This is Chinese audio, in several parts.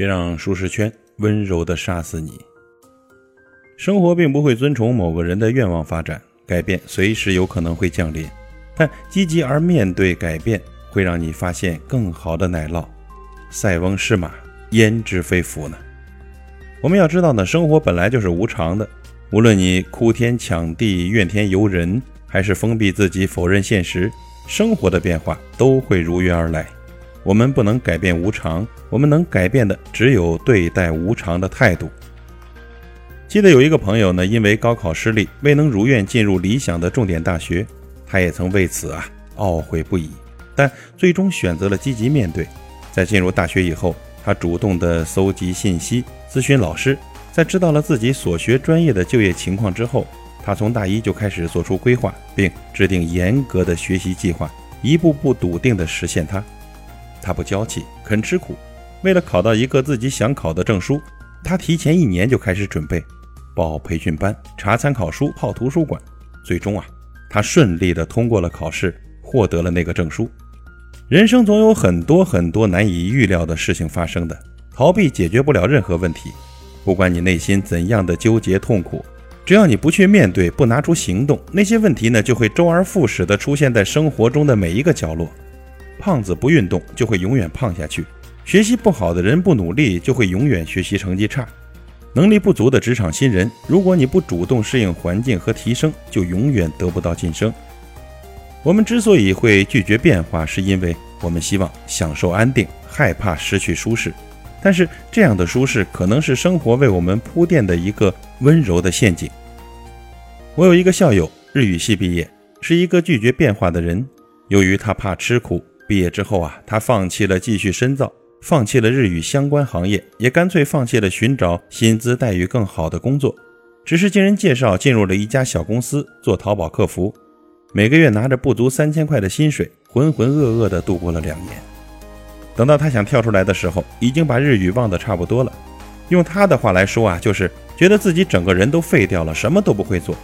别让舒适圈温柔地杀死你。生活并不会遵从某个人的愿望发展，改变随时有可能会降临，但积极而面对改变，会让你发现更好的奶酪。塞翁失马，焉知非福呢？我们要知道呢，生活本来就是无常的。无论你哭天抢地、怨天尤人，还是封闭自己、否认现实，生活的变化都会如约而来。我们不能改变无常，我们能改变的只有对待无常的态度。记得有一个朋友呢，因为高考失利，未能如愿进入理想的重点大学，他也曾为此啊懊悔不已，但最终选择了积极面对。在进入大学以后，他主动的搜集信息，咨询老师。在知道了自己所学专业的就业情况之后，他从大一就开始做出规划，并制定严格的学习计划，一步步笃定地实现它。他不娇气，肯吃苦。为了考到一个自己想考的证书，他提前一年就开始准备，报培训班、查参考书、泡图书馆。最终啊，他顺利的通过了考试，获得了那个证书。人生总有很多很多难以预料的事情发生的，逃避解决不了任何问题。不管你内心怎样的纠结痛苦，只要你不去面对，不拿出行动，那些问题呢就会周而复始的出现在生活中的每一个角落。胖子不运动就会永远胖下去，学习不好的人不努力就会永远学习成绩差，能力不足的职场新人，如果你不主动适应环境和提升，就永远得不到晋升。我们之所以会拒绝变化，是因为我们希望享受安定，害怕失去舒适。但是这样的舒适可能是生活为我们铺垫的一个温柔的陷阱。我有一个校友，日语系毕业，是一个拒绝变化的人。由于他怕吃苦，毕业之后啊，他放弃了继续深造，放弃了日语相关行业，也干脆放弃了寻找薪资待遇更好的工作，只是经人介绍进入了一家小公司做淘宝客服，每个月拿着不足三千块的薪水，浑浑噩噩地度过了两年。等到他想跳出来的时候，已经把日语忘得差不多了。用他的话来说啊，就是觉得自己整个人都废掉了，什么都不会做。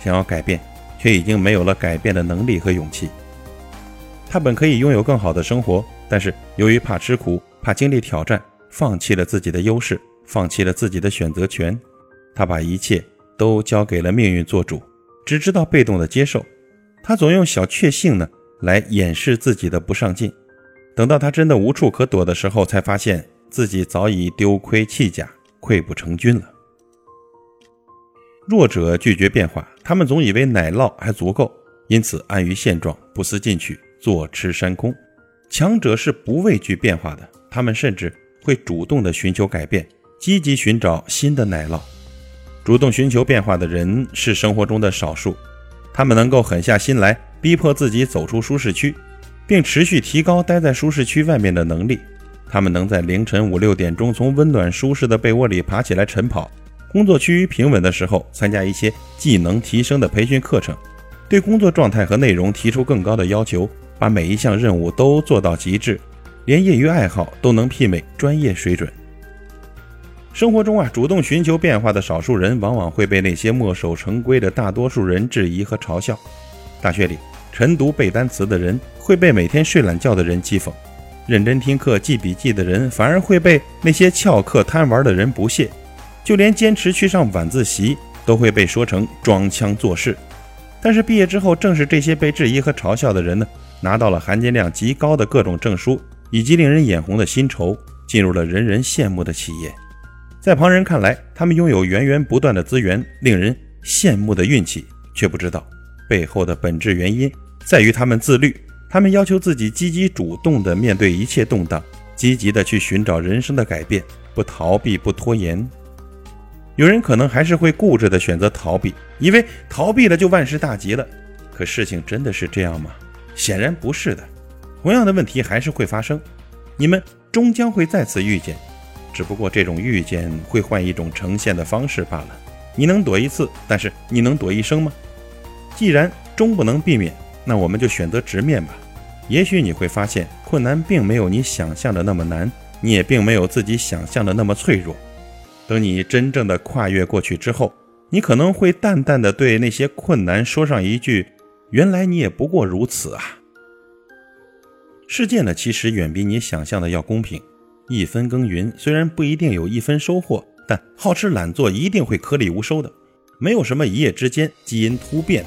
想要改变，却已经没有了改变的能力和勇气。他本可以拥有更好的生活，但是由于怕吃苦，怕经历挑战，放弃了自己的优势，放弃了自己的选择权。他把一切都交给了命运做主，只知道被动的接受。他总用小确幸呢来掩饰自己的不上进。等到他真的无处可躲的时候，才发现自己早已丢盔弃甲、溃不成军了。弱者拒绝变化，他们总以为奶酪还足够，因此安于现状，不思进取，坐吃山空。强者是不畏惧变化的，他们甚至会主动的寻求改变，积极寻找新的奶酪。主动寻求变化的人是生活中的少数，他们能够狠下心来，逼迫自己走出舒适区。并持续提高待在舒适区外面的能力。他们能在凌晨五六点钟从温暖舒适的被窝里爬起来晨跑，工作趋于平稳的时候参加一些技能提升的培训课程，对工作状态和内容提出更高的要求，把每一项任务都做到极致，连业余爱好都能媲美专业水准。生活中啊，主动寻求变化的少数人，往往会被那些墨守成规的大多数人质疑和嘲笑。大学里。晨读背单词的人会被每天睡懒觉的人讥讽，认真听课记笔记的人反而会被那些翘课贪玩的人不屑，就连坚持去上晚自习都会被说成装腔作势。但是毕业之后，正是这些被质疑和嘲笑的人呢，拿到了含金量极高的各种证书以及令人眼红的薪酬，进入了人人羡慕的企业。在旁人看来，他们拥有源源不断的资源，令人羡慕的运气，却不知道背后的本质原因。在于他们自律，他们要求自己积极主动地面对一切动荡，积极地去寻找人生的改变，不逃避，不拖延。有人可能还是会固执地选择逃避，以为逃避了就万事大吉了。可事情真的是这样吗？显然不是的。同样的问题还是会发生，你们终将会再次遇见，只不过这种遇见会换一种呈现的方式罢了。你能躲一次，但是你能躲一生吗？既然终不能避免。那我们就选择直面吧。也许你会发现，困难并没有你想象的那么难，你也并没有自己想象的那么脆弱。等你真正的跨越过去之后，你可能会淡淡的对那些困难说上一句：“原来你也不过如此啊。”世界呢，其实远比你想象的要公平。一分耕耘虽然不一定有一分收获，但好吃懒做一定会颗粒无收的。没有什么一夜之间基因突变，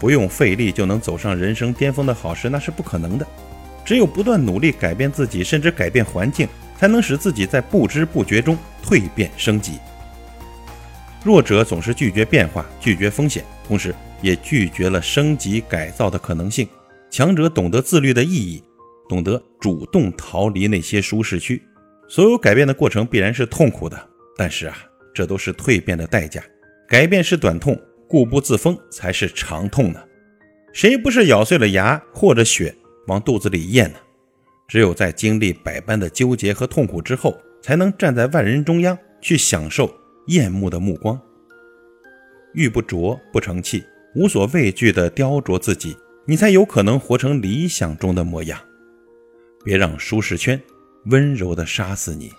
不用费力就能走上人生巅峰的好事，那是不可能的。只有不断努力改变自己，甚至改变环境，才能使自己在不知不觉中蜕变升级。弱者总是拒绝变化，拒绝风险，同时也拒绝了升级改造的可能性。强者懂得自律的意义，懂得主动逃离那些舒适区。所有改变的过程必然是痛苦的，但是啊，这都是蜕变的代价。改变是短痛，固步自封才是长痛呢。谁不是咬碎了牙，或者血往肚子里咽呢？只有在经历百般的纠结和痛苦之后，才能站在万人中央去享受艳目的目光。玉不琢不成器，无所畏惧地雕琢自己，你才有可能活成理想中的模样。别让舒适圈温柔地杀死你。